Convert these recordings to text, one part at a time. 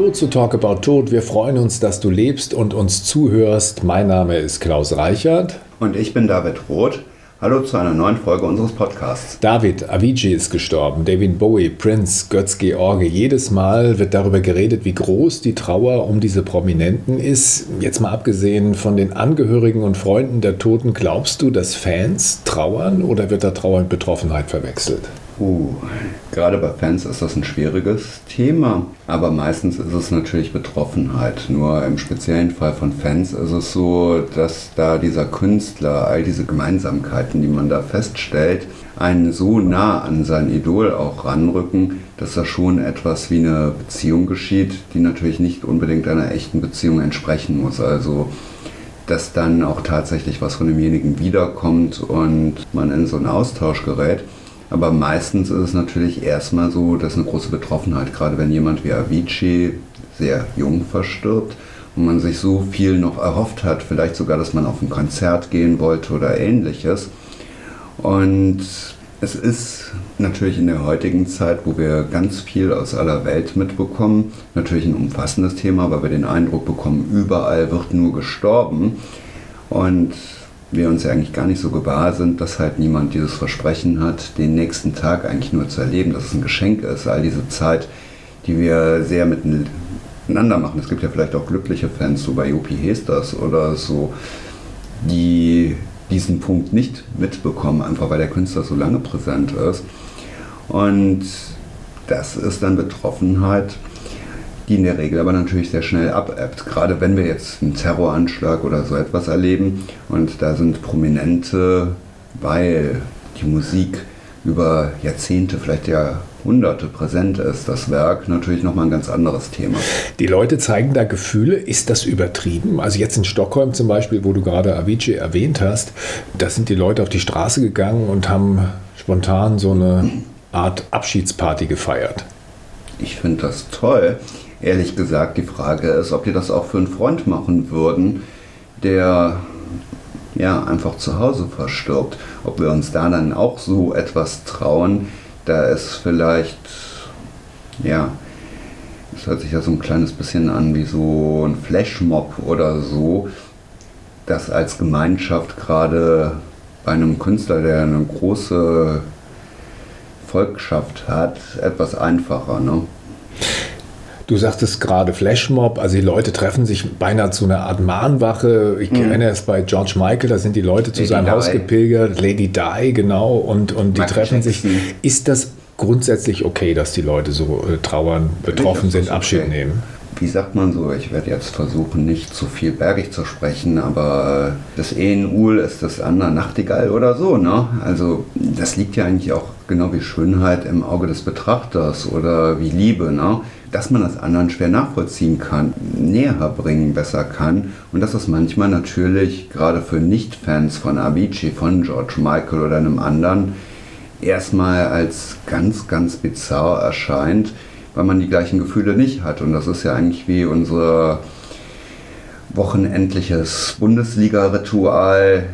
Hallo zu Talk About Tod. Wir freuen uns, dass du lebst und uns zuhörst. Mein Name ist Klaus Reichert. Und ich bin David Roth. Hallo zu einer neuen Folge unseres Podcasts. David, Avicii ist gestorben, David Bowie, Prince, Götz George. Jedes Mal wird darüber geredet, wie groß die Trauer um diese Prominenten ist. Jetzt mal abgesehen von den Angehörigen und Freunden der Toten, glaubst du, dass Fans trauern oder wird da Trauer mit Betroffenheit verwechselt? Uh, gerade bei Fans ist das ein schwieriges Thema, aber meistens ist es natürlich Betroffenheit. Nur im speziellen Fall von Fans ist es so, dass da dieser Künstler, all diese Gemeinsamkeiten, die man da feststellt, einen so nah an sein Idol auch ranrücken, dass da schon etwas wie eine Beziehung geschieht, die natürlich nicht unbedingt einer echten Beziehung entsprechen muss. Also dass dann auch tatsächlich was von demjenigen wiederkommt und man in so einen Austausch gerät. Aber meistens ist es natürlich erstmal so, dass eine große Betroffenheit, gerade wenn jemand wie Avicii sehr jung verstirbt und man sich so viel noch erhofft hat, vielleicht sogar, dass man auf ein Konzert gehen wollte oder ähnliches. Und es ist natürlich in der heutigen Zeit, wo wir ganz viel aus aller Welt mitbekommen, natürlich ein umfassendes Thema, weil wir den Eindruck bekommen, überall wird nur gestorben. Und wir uns ja eigentlich gar nicht so gewahr sind, dass halt niemand dieses Versprechen hat, den nächsten Tag eigentlich nur zu erleben, dass es ein Geschenk ist, all diese Zeit, die wir sehr miteinander machen. Es gibt ja vielleicht auch glückliche Fans, so bei Jopi Hesters oder so, die diesen Punkt nicht mitbekommen, einfach weil der Künstler so lange präsent ist. Und das ist dann Betroffenheit, die in der Regel aber natürlich sehr schnell abebbt. Gerade wenn wir jetzt einen Terroranschlag oder so etwas erleben und da sind Prominente, weil die Musik über Jahrzehnte, vielleicht Jahrhunderte präsent ist, das Werk natürlich nochmal ein ganz anderes Thema. Die Leute zeigen da Gefühle. Ist das übertrieben? Also jetzt in Stockholm zum Beispiel, wo du gerade Avicii erwähnt hast, da sind die Leute auf die Straße gegangen und haben spontan so eine Art Abschiedsparty gefeiert. Ich finde das toll ehrlich gesagt die Frage ist, ob die das auch für einen Freund machen würden, der ja einfach zu Hause verstirbt. Ob wir uns da dann auch so etwas trauen, da ist vielleicht, ja, es hört sich ja so ein kleines bisschen an wie so ein Flashmob oder so, das als Gemeinschaft gerade bei einem Künstler, der eine große Volkschaft hat, etwas einfacher. Ne? Du sagtest gerade Flashmob, also die Leute treffen sich beinahe zu einer Art Mahnwache. Ich mhm. erinnere es bei George Michael, da sind die Leute zu Lady seinem Di. Haus gepilgert, Lady Di, genau, und, und die Michael treffen Jackson. sich. Ist das grundsätzlich okay, dass die Leute so äh, trauern, betroffen sind, Abschied okay. nehmen? wie sagt man so, ich werde jetzt versuchen, nicht zu viel bergig zu sprechen, aber das Ehenul ist das andere Nachtigall oder so, ne? Also das liegt ja eigentlich auch genau wie Schönheit im Auge des Betrachters oder wie Liebe, ne? Dass man das anderen schwer nachvollziehen kann, näher bringen besser kann und dass das manchmal natürlich gerade für Nicht-Fans von Avicii, von George Michael oder einem anderen erstmal als ganz, ganz bizarr erscheint weil man die gleichen Gefühle nicht hat. Und das ist ja eigentlich wie unser wochenendliches Bundesliga-Ritual,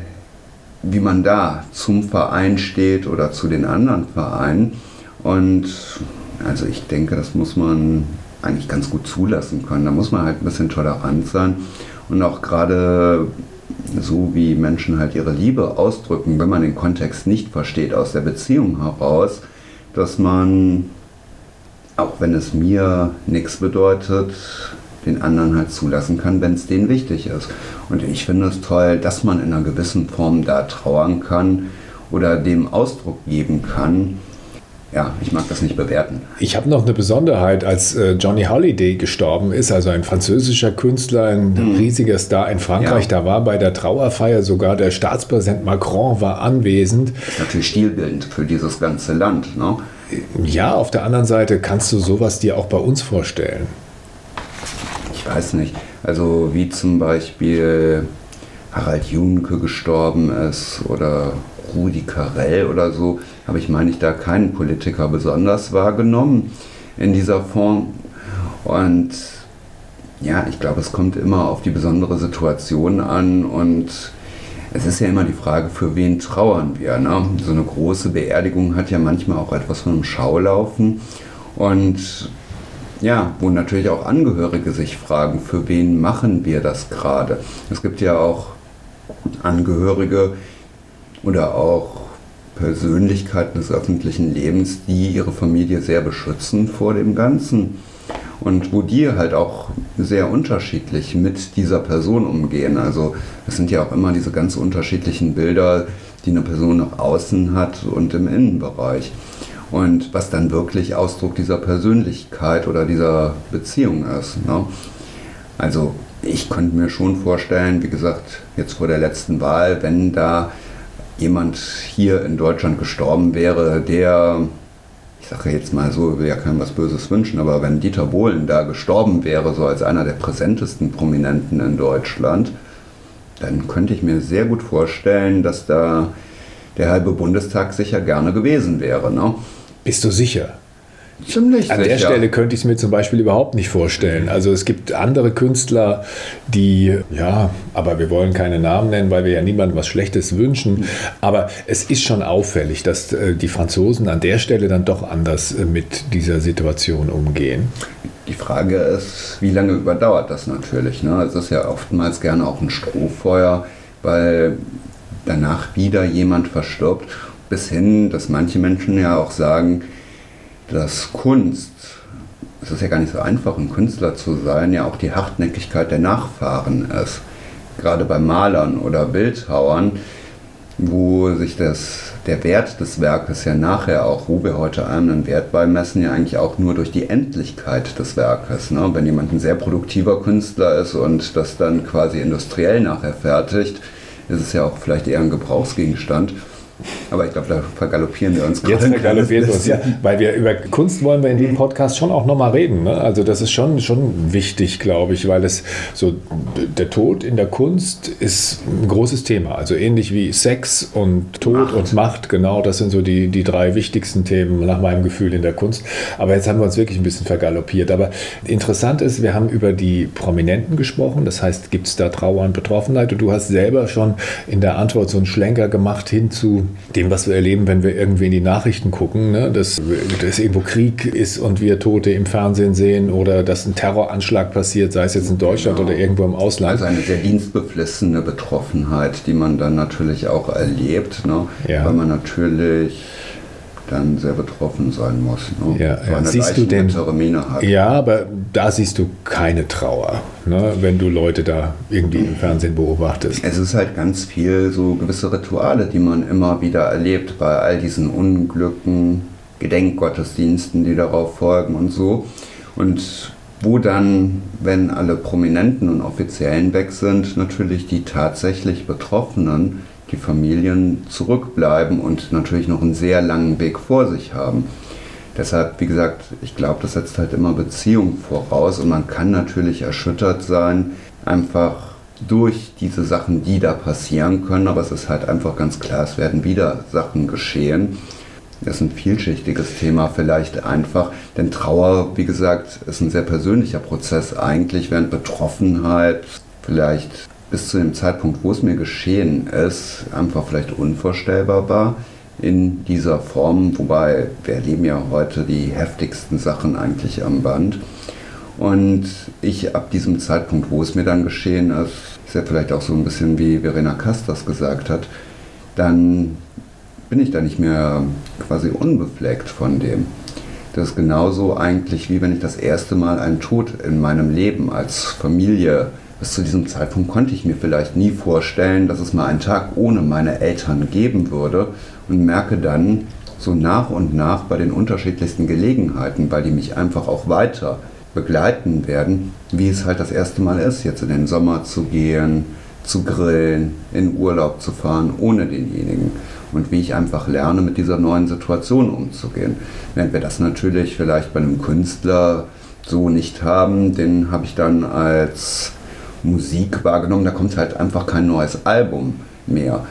wie man da zum Verein steht oder zu den anderen Vereinen. Und also ich denke, das muss man eigentlich ganz gut zulassen können. Da muss man halt ein bisschen tolerant sein und auch gerade so wie Menschen halt ihre Liebe ausdrücken, wenn man den Kontext nicht versteht aus der Beziehung heraus, dass man auch wenn es mir nichts bedeutet, den anderen halt zulassen kann, wenn es denen wichtig ist. Und ich finde es toll, dass man in einer gewissen Form da trauern kann oder dem Ausdruck geben kann. Ja, ich mag das nicht bewerten. Ich habe noch eine Besonderheit, als äh, Johnny Holiday gestorben ist, also ein französischer Künstler, ein mhm. riesiger Star in Frankreich, ja. da war bei der Trauerfeier sogar der Staatspräsident Macron war anwesend. Das ist natürlich stilbildend für dieses ganze Land. Ne? Ja, auf der anderen Seite kannst du sowas dir auch bei uns vorstellen. Ich weiß nicht. Also wie zum Beispiel Harald Junke gestorben ist oder Rudi Carell oder so, habe ich, meine ich, da keinen Politiker besonders wahrgenommen in dieser Form. Und ja, ich glaube, es kommt immer auf die besondere Situation an und es ist ja immer die Frage, für wen trauern wir. Ne? So eine große Beerdigung hat ja manchmal auch etwas von einem Schaulaufen. Und ja, wo natürlich auch Angehörige sich fragen, für wen machen wir das gerade? Es gibt ja auch Angehörige oder auch Persönlichkeiten des öffentlichen Lebens, die ihre Familie sehr beschützen vor dem Ganzen und wo die halt auch sehr unterschiedlich mit dieser Person umgehen. Also es sind ja auch immer diese ganz unterschiedlichen Bilder, die eine Person nach außen hat und im Innenbereich. Und was dann wirklich Ausdruck dieser Persönlichkeit oder dieser Beziehung ist. Ne? Also ich könnte mir schon vorstellen, wie gesagt, jetzt vor der letzten Wahl, wenn da jemand hier in Deutschland gestorben wäre, der, ich sage jetzt mal so, will ja keinem was Böses wünschen, aber wenn Dieter Bohlen da gestorben wäre, so als einer der präsentesten Prominenten in Deutschland, dann könnte ich mir sehr gut vorstellen, dass da der halbe Bundestag sicher gerne gewesen wäre. Ne? Bist du sicher? Ziemlich An der Stelle könnte ich es mir zum Beispiel überhaupt nicht vorstellen. Also es gibt andere Künstler, die, ja, aber wir wollen keine Namen nennen, weil wir ja niemandem was Schlechtes wünschen. Aber es ist schon auffällig, dass äh, die Franzosen an der Stelle dann doch anders äh, mit dieser Situation umgehen. Die Frage ist, wie lange überdauert das natürlich? Ne? Es ist ja oftmals gerne auch ein Strohfeuer, weil danach wieder jemand verstirbt. Bis hin, dass manche Menschen ja auch sagen, dass Kunst, es ist ja gar nicht so einfach, ein Künstler zu sein, ja auch die Hartnäckigkeit der Nachfahren ist. Gerade bei Malern oder Bildhauern, wo sich das, der Wert des Werkes ja nachher auch, wo wir heute einem einen Wert beimessen, ja eigentlich auch nur durch die Endlichkeit des Werkes. Ne? Wenn jemand ein sehr produktiver Künstler ist und das dann quasi industriell nachher fertigt, ist es ja auch vielleicht eher ein Gebrauchsgegenstand. Aber ich glaube, da vergaloppieren wir uns Jetzt gerade. vergaloppieren wir uns, ja. Weil wir über Kunst wollen wir in dem Podcast schon auch nochmal reden. Ne? Also das ist schon, schon wichtig, glaube ich, weil es so, der Tod in der Kunst ist ein großes Thema. Also ähnlich wie Sex und Tod Macht. und Macht, genau, das sind so die, die drei wichtigsten Themen nach meinem Gefühl in der Kunst. Aber jetzt haben wir uns wirklich ein bisschen vergaloppiert. Aber interessant ist, wir haben über die Prominenten gesprochen. Das heißt, gibt es da Trauer und Betroffenheit? Und du hast selber schon in der Antwort so einen Schlenker gemacht hin zu dem, was wir erleben, wenn wir irgendwie in die Nachrichten gucken, ne? dass, dass irgendwo Krieg ist und wir Tote im Fernsehen sehen oder dass ein Terroranschlag passiert, sei es jetzt in Deutschland Genau. oder irgendwo im Ausland. Also eine sehr dienstbeflissene Betroffenheit, die man dann natürlich auch erlebt, ne? Ja. weil man natürlich dann sehr betroffen sein muss. Ne? Ja, ja. eine Siehst du denn-. Ja, aber da siehst du keine Trauer, ne? wenn du Leute da irgendwie im Fernsehen beobachtest. Es ist halt ganz viel so gewisse Rituale, die man immer wieder erlebt bei all diesen Unglücken, Gedenkgottesdiensten, die darauf folgen und so. Und wo dann, wenn alle Prominenten und Offiziellen weg sind, natürlich die tatsächlich Betroffenen, die Familien zurückbleiben und natürlich noch einen sehr langen Weg vor sich haben. Deshalb, wie gesagt, ich glaube, das setzt halt immer Beziehung voraus und man kann natürlich erschüttert sein, einfach durch diese Sachen, die da passieren können, aber es ist halt einfach ganz klar, es werden wieder Sachen geschehen. Das ist ein vielschichtiges Thema vielleicht einfach, denn Trauer, wie gesagt, ist ein sehr persönlicher Prozess eigentlich, während Betroffenheit vielleicht bis zu dem Zeitpunkt, wo es mir geschehen ist, einfach vielleicht unvorstellbar war in dieser Form, wobei wir erleben ja heute die heftigsten Sachen eigentlich am Band. Und ich ab diesem Zeitpunkt, wo es mir dann geschehen ist, ist ja vielleicht auch so ein bisschen wie Verena Kast das gesagt hat, dann bin ich da nicht mehr quasi unbefleckt von dem. Das ist genauso eigentlich, wie wenn ich das erste Mal einen Tod in meinem Leben als Familie, bis zu diesem Zeitpunkt konnte ich mir vielleicht nie vorstellen, dass es mal einen Tag ohne meine Eltern geben würde und merke dann so nach und nach bei den unterschiedlichsten Gelegenheiten, weil die mich einfach auch weiter begleiten werden, wie es halt das erste Mal ist, jetzt in den Sommer zu gehen, zu grillen, in Urlaub zu fahren ohne denjenigen und wie ich einfach lerne, mit dieser neuen Situation umzugehen. Während wir das natürlich vielleicht bei einem Künstler so nicht haben, den habe ich dann als Musik wahrgenommen, da kommt halt einfach kein neues Album mehr.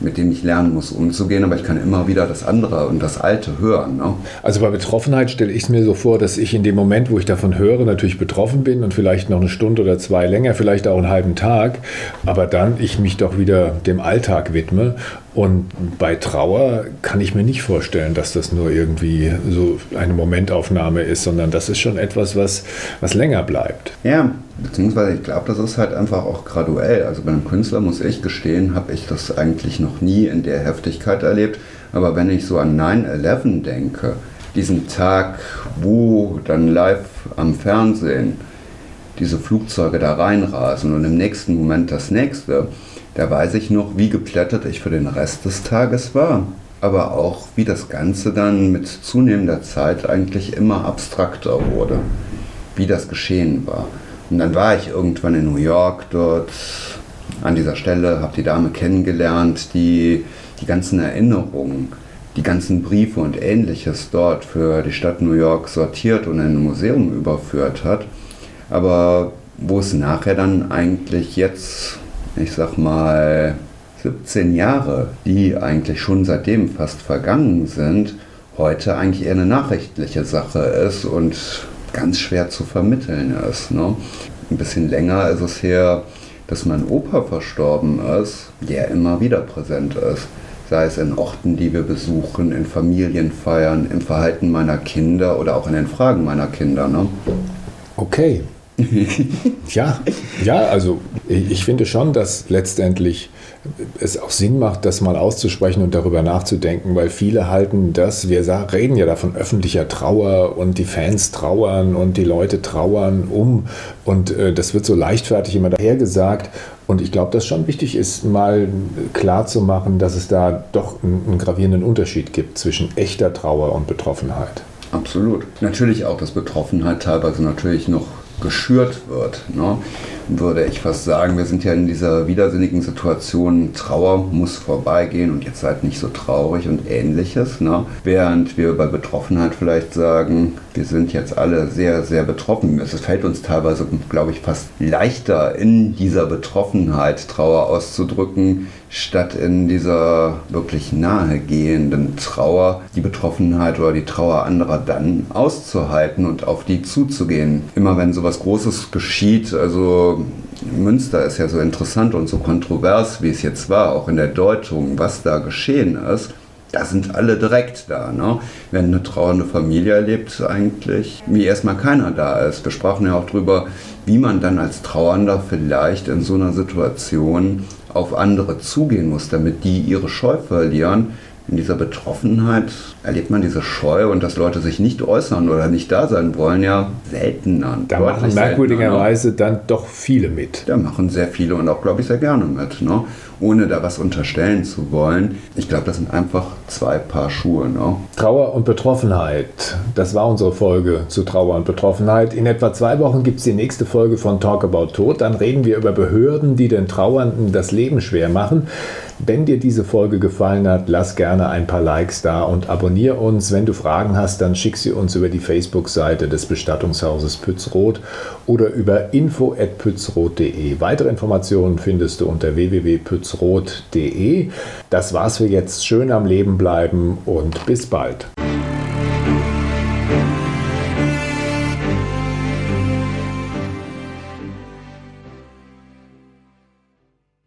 mit denen ich lernen muss, umzugehen, aber ich kann immer wieder das andere und das Alte hören. Ne? Also bei Betroffenheit stelle ich es mir so vor, dass ich in dem Moment, wo ich davon höre, natürlich betroffen bin und vielleicht noch eine Stunde oder zwei länger, vielleicht auch einen halben Tag, aber dann ich mich doch wieder dem Alltag widme. Und bei Trauer kann ich mir nicht vorstellen, dass das nur irgendwie so eine Momentaufnahme ist, sondern das ist schon etwas, was, was länger bleibt. Ja, beziehungsweise ich glaube, das ist halt einfach auch graduell. Also bei einem Künstler muss ich gestehen, habe ich das eigentlich noch nie in der Heftigkeit erlebt. Aber wenn ich so an 9-11 denke, diesen Tag, wo dann live am Fernsehen diese Flugzeuge da reinrasen und im nächsten Moment das nächste, da weiß ich noch, wie geplättet ich für den Rest des Tages war. Aber auch, wie das Ganze dann mit zunehmender Zeit eigentlich immer abstrakter wurde. Wie das geschehen war. Und dann war ich irgendwann in New York dort an dieser Stelle, habe die Dame kennengelernt, die die ganzen Erinnerungen, die ganzen Briefe und ähnliches dort für die Stadt New York sortiert und in ein Museum überführt hat. Aber wo es nachher dann eigentlich jetzt, ich sag mal, 17 Jahre, die eigentlich schon seitdem fast vergangen sind, heute eigentlich eher eine nachrichtliche Sache ist und ganz schwer zu vermitteln ist. Ne? Ein bisschen länger ist es her, dass mein Opa verstorben ist, der immer wieder präsent ist. Sei es in Orten, die wir besuchen, in Familienfeiern, im Verhalten meiner Kinder oder auch in den Fragen meiner Kinder. Ne? Okay. Ja, ja, also ich finde schon, dass letztendlich es auch Sinn macht, das mal auszusprechen und darüber nachzudenken, weil viele halten das, wir reden ja davon öffentlicher Trauer und die Fans trauern und die Leute trauern um und äh, das wird so leichtfertig immer dahergesagt und ich glaube, dass schon wichtig ist, mal klar zu machen, dass es da doch einen gravierenden Unterschied gibt zwischen echter Trauer und Betroffenheit. Absolut. Natürlich auch, dass Betroffenheit teilweise natürlich noch geschürt wird. Ne? Würde ich fast sagen, wir sind ja in dieser widersinnigen Situation, Trauer muss vorbeigehen und jetzt seid nicht so traurig und ähnliches. Ne? Während wir bei Betroffenheit vielleicht sagen, wir sind jetzt alle sehr, sehr betroffen. Es fällt uns teilweise, glaube ich, fast leichter in dieser Betroffenheit Trauer auszudrücken, statt in dieser wirklich nahegehenden Trauer die Betroffenheit oder die Trauer anderer dann auszuhalten und auf die zuzugehen. Immer wenn sowas Großes geschieht, also Münster ist ja so interessant und so kontrovers, wie es jetzt war, auch in der Deutung, was da geschehen ist. Da sind alle direkt da. Ne? Wenn eine trauernde Familie erlebt, eigentlich, wie erstmal keiner da ist. Wir sprachen ja auch darüber, wie man dann als Trauernder vielleicht in so einer Situation auf andere zugehen muss, damit die ihre Scheu verlieren. In dieser Betroffenheit erlebt man diese Scheu und dass Leute sich nicht äußern oder nicht da sein wollen, ja seltener. Da machen merkwürdigerweise dann doch viele mit. Da machen sehr viele und auch, glaube ich, sehr gerne mit. Ne? Ohne da was unterstellen zu wollen. Ich glaube, das sind einfach zwei Paar Schuhe. Ne? Trauer und Betroffenheit. Das war unsere Folge zu Trauer und Betroffenheit. In etwa zwei Wochen gibt es die nächste Folge von Talk About Tod. Dann reden wir über Behörden, die den Trauernden das Leben schwer machen. Wenn dir diese Folge gefallen hat, lass gerne ein paar Likes da und abonniere uns. Wenn du Fragen hast, dann schick sie uns über die Facebook-Seite des Bestattungshauses Pützroth oder über info.pützroth.de. Weitere Informationen findest du unter www.pützroth.de. Das war's für jetzt. Schön am Leben bleiben und bis bald.